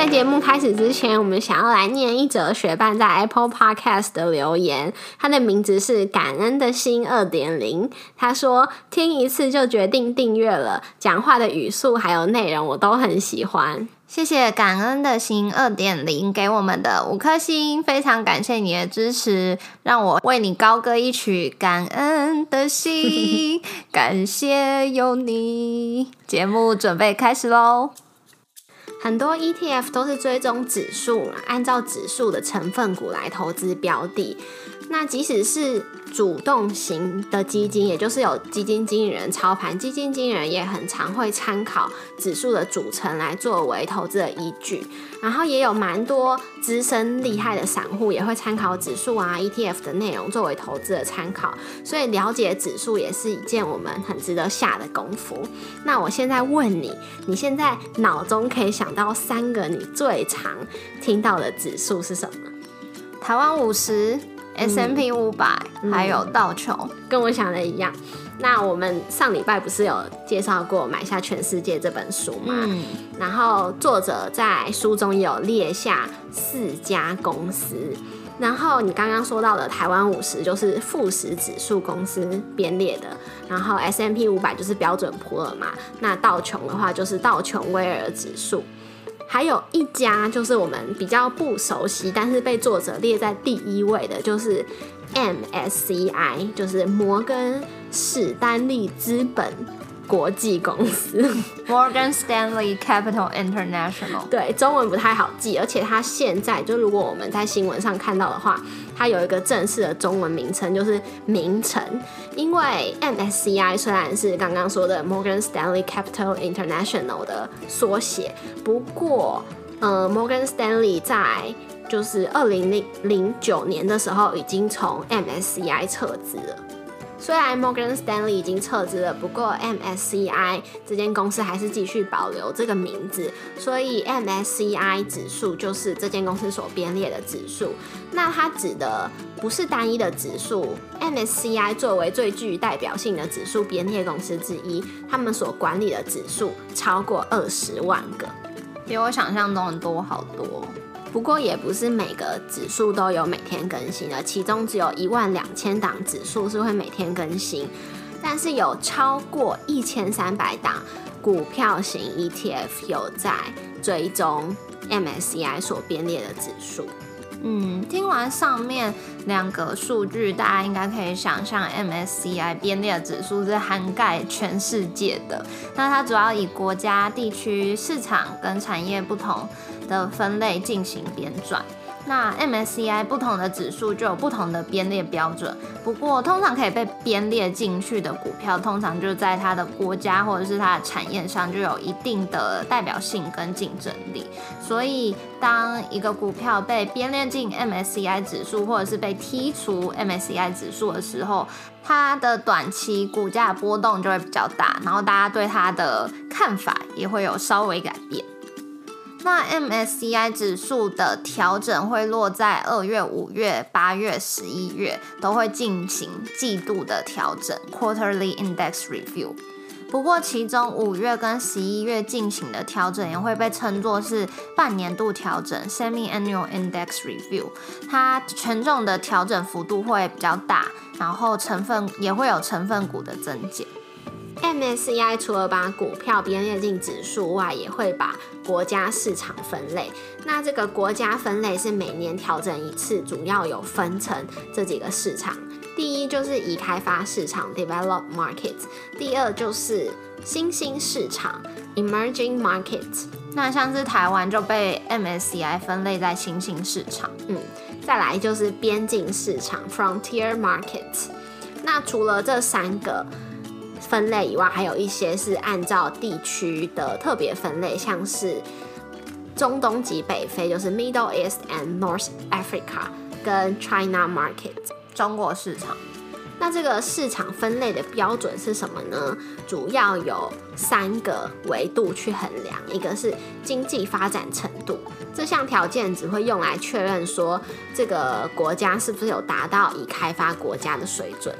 在节目开始之前，我们想要来念一则学伴在 Apple Podcast 的留言。他的名字是感恩的心二点零。他说听一次就决定订阅了，讲话的语速还有内容我都很喜欢。谢谢感恩的心二点零给我们的五颗星，非常感谢你的支持，让我为你高歌一曲。感恩的心，感谢有你。节目准备开始喽。很多 ETF 都是追踪指数，按照指数的成分股来投资标的。那即使是主动型的基金，也就是有基金经理人操盘，基金经理人也很常会参考指数的组成来作为投资的依据。然后也有蛮多资深厉害的散户也会参考指数啊 ETF 的内容作为投资的参考。所以了解指数也是一件我们很值得下的功夫。那我现在问你，你现在脑中可以想到三个你最常听到的指数是什么？台湾五十。S M P 五百，还有道琼，跟我想的一样。那我们上礼拜不是有介绍过《买下全世界》这本书吗？嗯。然后作者在书中有列下四家公司。然后你刚刚说到的台湾五十就是富时指数公司编列的，然后 S M P 五百就是标准普尔嘛。那道琼的话就是道琼威尔指数。还有一家就是我们比较不熟悉，但是被作者列在第一位的，就是 MSCI，就是摩根史丹利资本。国际公司 Morgan Stanley Capital International，对，中文不太好记，而且它现在就如果我们在新闻上看到的话，它有一个正式的中文名称，就是名称。因为 MSCI 虽然是刚刚说的 Morgan Stanley Capital International 的缩写，不过呃，Morgan Stanley 在就是二零零零九年的时候已经从 MSCI 撤资了。虽然 Morgan Stanley 已经撤资了，不过 MSCI 这间公司还是继续保留这个名字，所以 MSCI 指数就是这间公司所编列的指数。那它指的不是单一的指数，MSCI 作为最具代表性的指数编列公司之一，他们所管理的指数超过二十万个，比我想象中的多好多。不过也不是每个指数都有每天更新的，其中只有一万两千档指数是会每天更新，但是有超过一千三百档股票型 ETF 有在追踪 MSCI 所编列的指数。嗯，听完上面两个数据，大家应该可以想象，MSCI 编列指数是涵盖全世界的。那它主要以国家、地区、市场跟产业不同的分类进行编撰。那 MSCI 不同的指数就有不同的编列标准，不过通常可以被编列进去的股票，通常就在它的国家或者是它的产业上就有一定的代表性跟竞争力。所以，当一个股票被编列进 MSCI 指数，或者是被剔除 MSCI 指数的时候，它的短期股价波动就会比较大，然后大家对它的看法也会有稍微改变。那 MSCI 指数的调整会落在二月、五月、八月、十一月，都会进行季度的调整 （Quarterly Index Review）。不过，其中五月跟十一月进行的调整也会被称作是半年度调整 （Semi-Annual Index Review）。它权重的调整幅度会比较大，然后成分也会有成分股的增减。MSCI 除了把股票编列进指数外，也会把国家市场分类。那这个国家分类是每年调整一次，主要有分成这几个市场。第一就是已开发市场 （Developed Markets），第二就是新兴市场 （Emerging Markets）。那像是台湾就被 MSCI 分类在新兴市场。嗯，再来就是边境市场 （Frontier Markets）。那除了这三个。分类以外，还有一些是按照地区的特别分类，像是中东及北非，就是 Middle East and North Africa，跟 China Market 中国市场。那这个市场分类的标准是什么呢？主要有三个维度去衡量，一个是经济发展程度，这项条件只会用来确认说这个国家是不是有达到已开发国家的水准。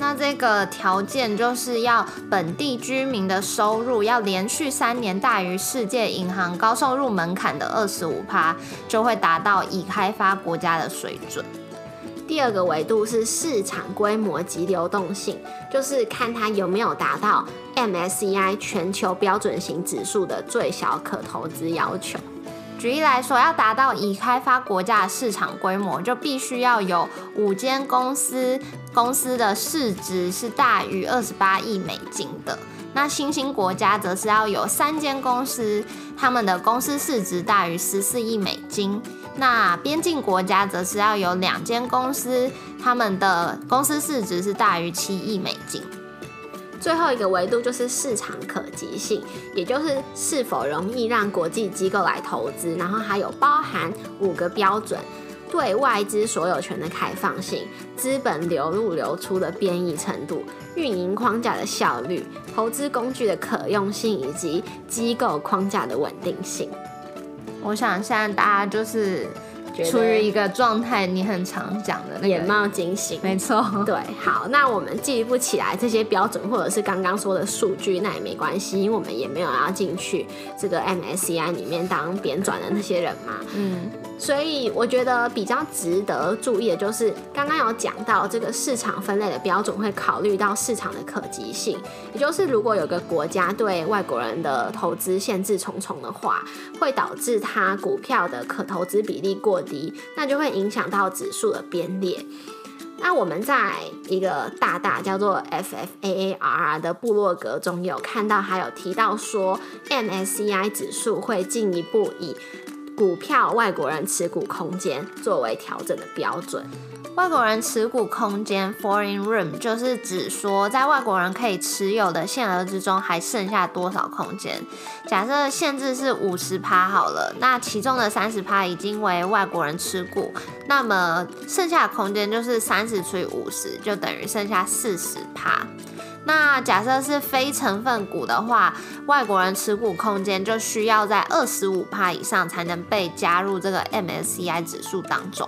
那这个条件就是要本地居民的收入要连续三年大于世界银行高收入门槛的二十五趴，就会达到已开发国家的水准。第二个维度是市场规模及流动性，就是看它有没有达到 MSCI 全球标准型指数的最小可投资要求。举例来说，要达到已开发国家的市场规模，就必须要有五间公司，公司的市值是大于二十八亿美金的。那新兴国家则是要有三间公司，他们的公司市值大于十四亿美金。那边境国家则是要有两间公司，他们的公司市值是大于七亿美金。最后一个维度就是市场可及性，也就是是否容易让国际机构来投资，然后还有包含五个标准：对外资所有权的开放性、资本流入流出的变异程度、运营框架的效率、投资工具的可用性以及机构框架的稳定性。我想现在大家就是处于一个状态，你很常讲的那个眼冒金星，没错。对，好，那我们记不起来这些标准，或者是刚刚说的数据，那也没关系，因为我们也没有要进去这个 MSCI 里面当编转的那些人嘛。嗯。所以我觉得比较值得注意的就是，刚刚有讲到这个市场分类的标准会考虑到市场的可及性，也就是如果有个国家对外国人的投资限制重重的话，会导致它股票的可投资比例过低，那就会影响到指数的编列。那我们在一个大大叫做 F F A A R 的部落格中有看到，还有提到说 M S C I 指数会进一步以股票外国人持股空间作为调整的标准。外国人持股空间 （foreign room） 就是指说，在外国人可以持有的限额之中，还剩下多少空间。假设限制是五十趴好了，那其中的三十趴已经为外国人持股，那么剩下的空间就是三十除以五十，就等于剩下四十趴。那假设是非成分股的话，外国人持股空间就需要在二十五帕以上才能被加入这个 MSCI 指数当中。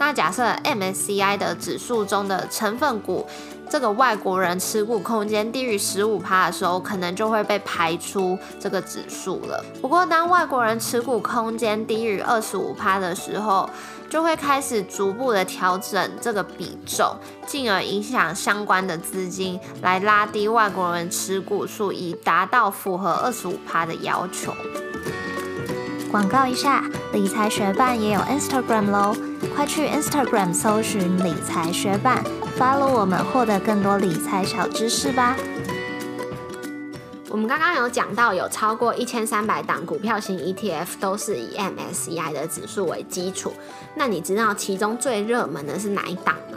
那假设 MSCI 的指数中的成分股，这个外国人持股空间低于十五趴的时候，可能就会被排出这个指数了。不过，当外国人持股空间低于二十五趴的时候，就会开始逐步的调整这个比重，进而影响相关的资金，来拉低外国人持股数，以达到符合二十五趴的要求。广告一下，理财学办也有 Instagram 喽，快去 Instagram 搜寻理财学办，follow 我们，获得更多理财小知识吧。我们刚刚有讲到，有超过一千三百档股票型 ETF 都是以 MSCI 的指数为基础。那你知道其中最热门的是哪一档吗？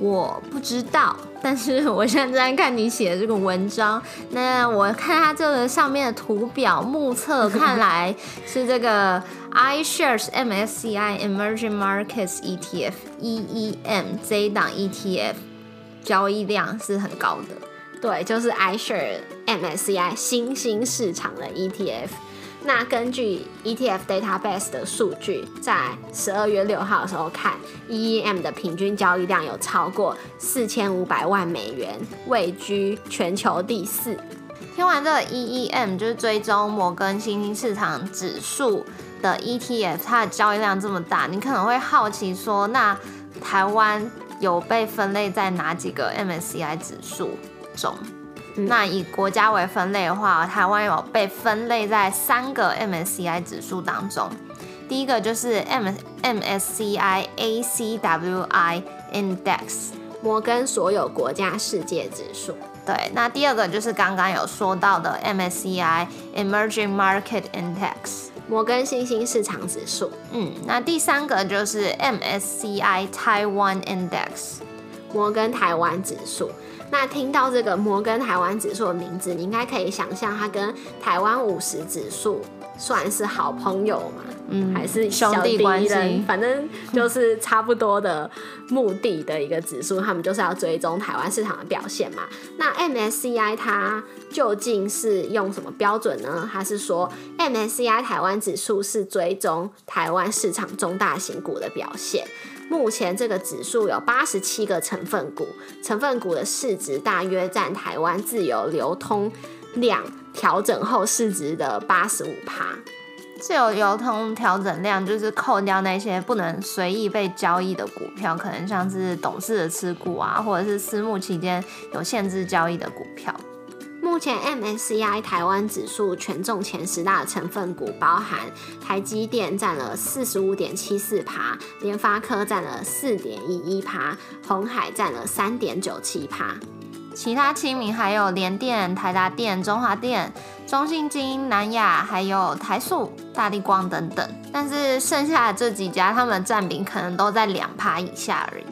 我不知道，但是我现在在看你写的这个文章。那我看它这个上面的图表目测，看来是这个 iShares MSCI Emerging Markets ETF EEM 这一档 ETF 交易量是很高的。对，就是 iShares MSCI 新兴市场的 ETF。那根据 ETF Database 的数据，在十二月六号的时候看，EEM 的平均交易量有超过四千五百万美元，位居全球第四。听完这个 EEM 就是追踪摩根新兴市场指数的 ETF，它的交易量这么大，你可能会好奇说，那台湾有被分类在哪几个 MSCI 指数？中，那以国家为分类的话，台湾有被分类在三个 MSCI 指数当中。第一个就是 M MSCI ACWI Index，摩根所有国家世界指数。对，那第二个就是刚刚有说到的 MSCI Emerging Market Index，摩根新兴市场指数。嗯，那第三个就是 MSCI Taiwan Index，摩根台湾指数。那听到这个摩根台湾指数的名字，你应该可以想象它跟台湾五十指数算是好朋友嘛？嗯，还是兄弟关系，反正就是差不多的目的的一个指数，他们就是要追踪台湾市场的表现嘛。那 MSCI 它究竟是用什么标准呢？它是说 MSCI 台湾指数是追踪台湾市场中大型股的表现。目前这个指数有八十七个成分股，成分股的市值大约占台湾自由流通量调整后市值的八十五趴。自由流通调整量就是扣掉那些不能随意被交易的股票，可能像是董事的持股啊，或者是私募期间有限制交易的股票。目前 MSCI 台湾指数权重前十大成分股包含台积电占了四十五点七四趴，联发科占了四点一一趴，红海占了三点九七趴。其他七名还有联电、台达电、中华电、中信金、南亚，还有台塑、大力光等等。但是剩下的这几家，他们占比可能都在两趴以下而已。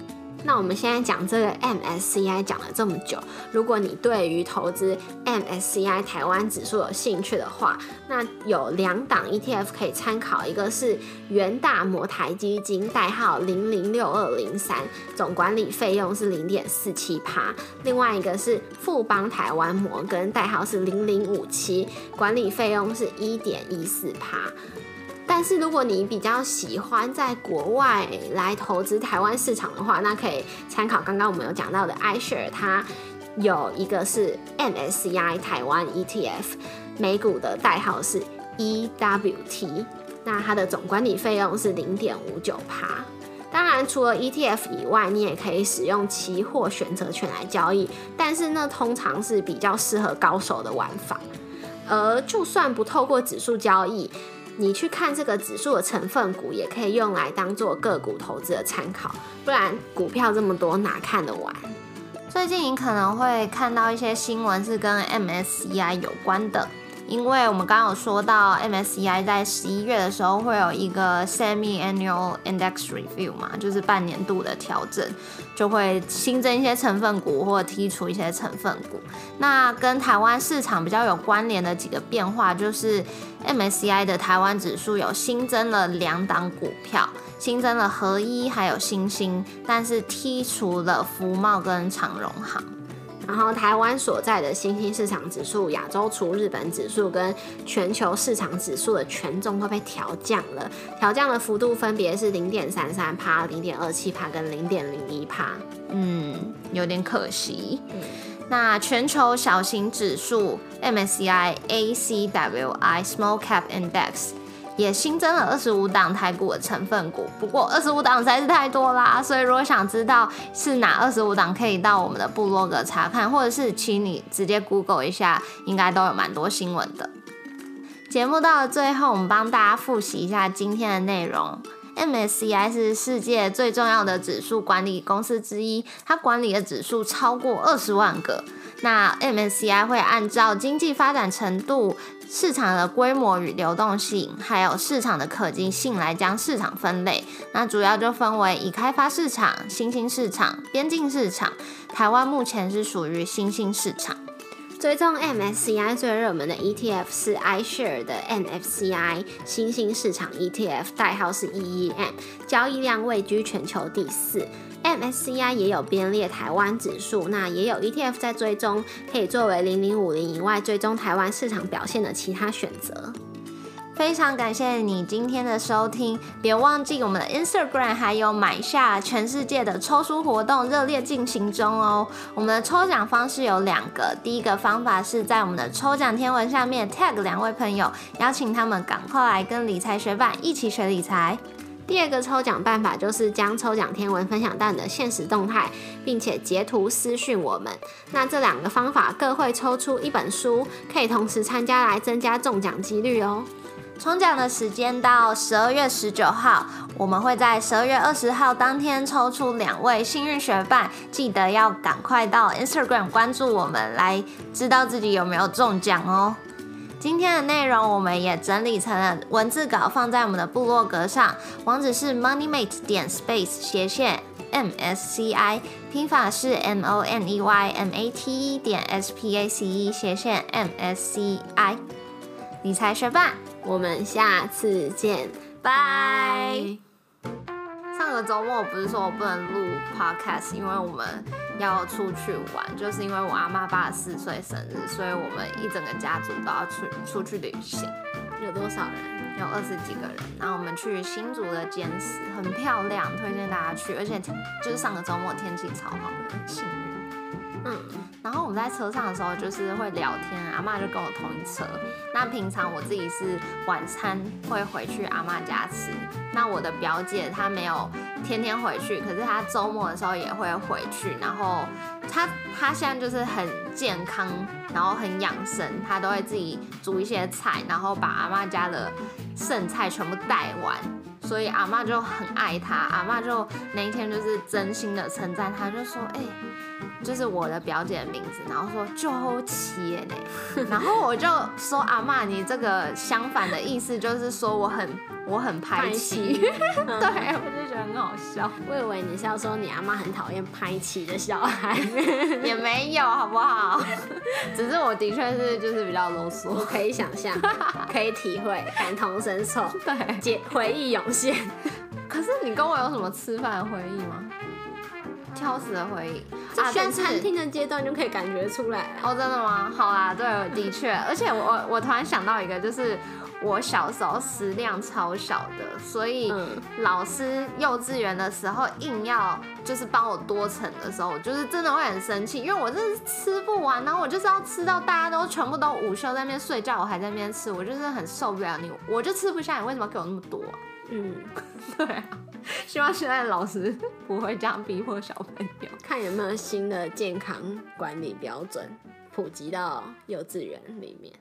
那我们现在讲这个 MSCI 讲了这么久，如果你对于投资 MSCI 台湾指数有兴趣的话，那有两档 ETF 可以参考，一个是元大摩台基金，代号零零六二零三，总管理费用是零点四七趴；另外一个是富邦台湾摩根，代号是零零五七，管理费用是一点一四趴。但是如果你比较喜欢在国外来投资台湾市场的话，那可以参考刚刚我们有讲到的 iShare，它有一个是 MSCI 台湾 ETF，美股的代号是 EWT，那它的总管理费用是零点五九趴。当然，除了 ETF 以外，你也可以使用期货选择权来交易，但是那通常是比较适合高手的玩法。而就算不透过指数交易，你去看这个指数的成分股，也可以用来当做个股投资的参考。不然股票这么多，哪看得完？最近你可能会看到一些新闻是跟 MSCI 有关的。因为我们刚刚有说到，MSCI 在十一月的时候会有一个 semi-annual index review 嘛，就是半年度的调整，就会新增一些成分股或剔除一些成分股。那跟台湾市场比较有关联的几个变化，就是 MSCI 的台湾指数有新增了两档股票，新增了合一还有新兴，但是剔除了福茂跟长荣行。然后台湾所在的新兴市场指数、亚洲除日本指数跟全球市场指数的权重都被调降了，调降的幅度分别是零点三三帕、零点二七帕跟零点零一帕。嗯，有点可惜。那全球小型指数 MSCI ACWI Small Cap Index。也新增了二十五档台股的成分股，不过二十五档实在是太多啦，所以如果想知道是哪二十五档，可以到我们的部落格查看，或者是请你直接 Google 一下，应该都有蛮多新闻的。节目到了最后，我们帮大家复习一下今天的内容。MSCI 是世界最重要的指数管理公司之一，它管理的指数超过二十万个。那 MSCI 会按照经济发展程度。市场的规模与流动性，还有市场的可及性来将市场分类。那主要就分为已开发市场、新兴市场、边境市场。台湾目前是属于新兴市场。追踪 MSCI 最热门的 ETF 是 iShare 的 MFCI 新兴市场 ETF，代号是 EEM，交易量位居全球第四。MSCI 也有编列台湾指数，那也有 ETF 在追踪，可以作为零零五零以外追踪台湾市场表现的其他选择。非常感谢你今天的收听，别忘记我们的 Instagram 还有买下全世界的抽书活动热烈进行中哦。我们的抽奖方式有两个，第一个方法是在我们的抽奖天文下面 tag 两位朋友，邀请他们赶快来跟理财学伴一起学理财。第二个抽奖办法就是将抽奖天文分享到你的现实动态，并且截图私讯我们。那这两个方法各会抽出一本书，可以同时参加来增加中奖几率哦。抽奖的时间到十二月十九号，我们会在十二月二十号当天抽出两位幸运学伴，记得要赶快到 Instagram 关注我们，来知道自己有没有中奖哦。今天的内容我们也整理成了文字稿，放在我们的部落格上，网址是 moneymate 点 space 斜线 M S C I，拼法是 M O N E Y M A T E 点 S P A C E 斜线 M S C I，理财学霸，我们下次见，拜。上个周末不是说我不能录 podcast，因为我们要出去玩，就是因为我阿妈八十四岁生日，所以我们一整个家族都要出出去旅行。有多少人？有二十几个人，然后我们去新竹的坚持，很漂亮，推荐大家去，而且就是上个周末天气超好的，很幸运。嗯，然后我们在车上的时候就是会聊天，阿妈就跟我同一车。那平常我自己是晚餐会回去阿妈家吃，那我的表姐她没有天天回去，可是她周末的时候也会回去，然后她她现在就是很健康，然后很养生，她都会自己煮一些菜，然后把阿妈家的剩菜全部带完，所以阿妈就很爱她，阿妈就那一天就是真心的称赞她，就说，哎。就是我的表姐的名字，然后说周七呢，然后我就说阿妈，你这个相反的意思就是说我很我很拍气，对，我就觉得很好笑。我以为你是要说你阿妈很讨厌拍气的小孩，也没有好不好？只是我的确是就是比较啰嗦，我可以想象，可以体会，感同身受，对，解回忆涌现。可是你跟我有什么吃饭的回忆吗？挑食的回忆，在选餐厅的阶段就可以感觉出来哦，真的吗？好啊，对，的确，而且我我突然想到一个，就是我小时候食量超小的，所以老师幼稚园的时候硬要就是帮我多盛的时候，我就是真的会很生气，因为我真是吃不完，然后我就是要吃到大家都全部都午休在那边睡觉，我还在那边吃，我就是很受不了你，我就吃不下，你为什么给我那么多？嗯，对。希望现在老师不会这样逼迫小朋友。看有没有新的健康管理标准普及到幼稚园里面。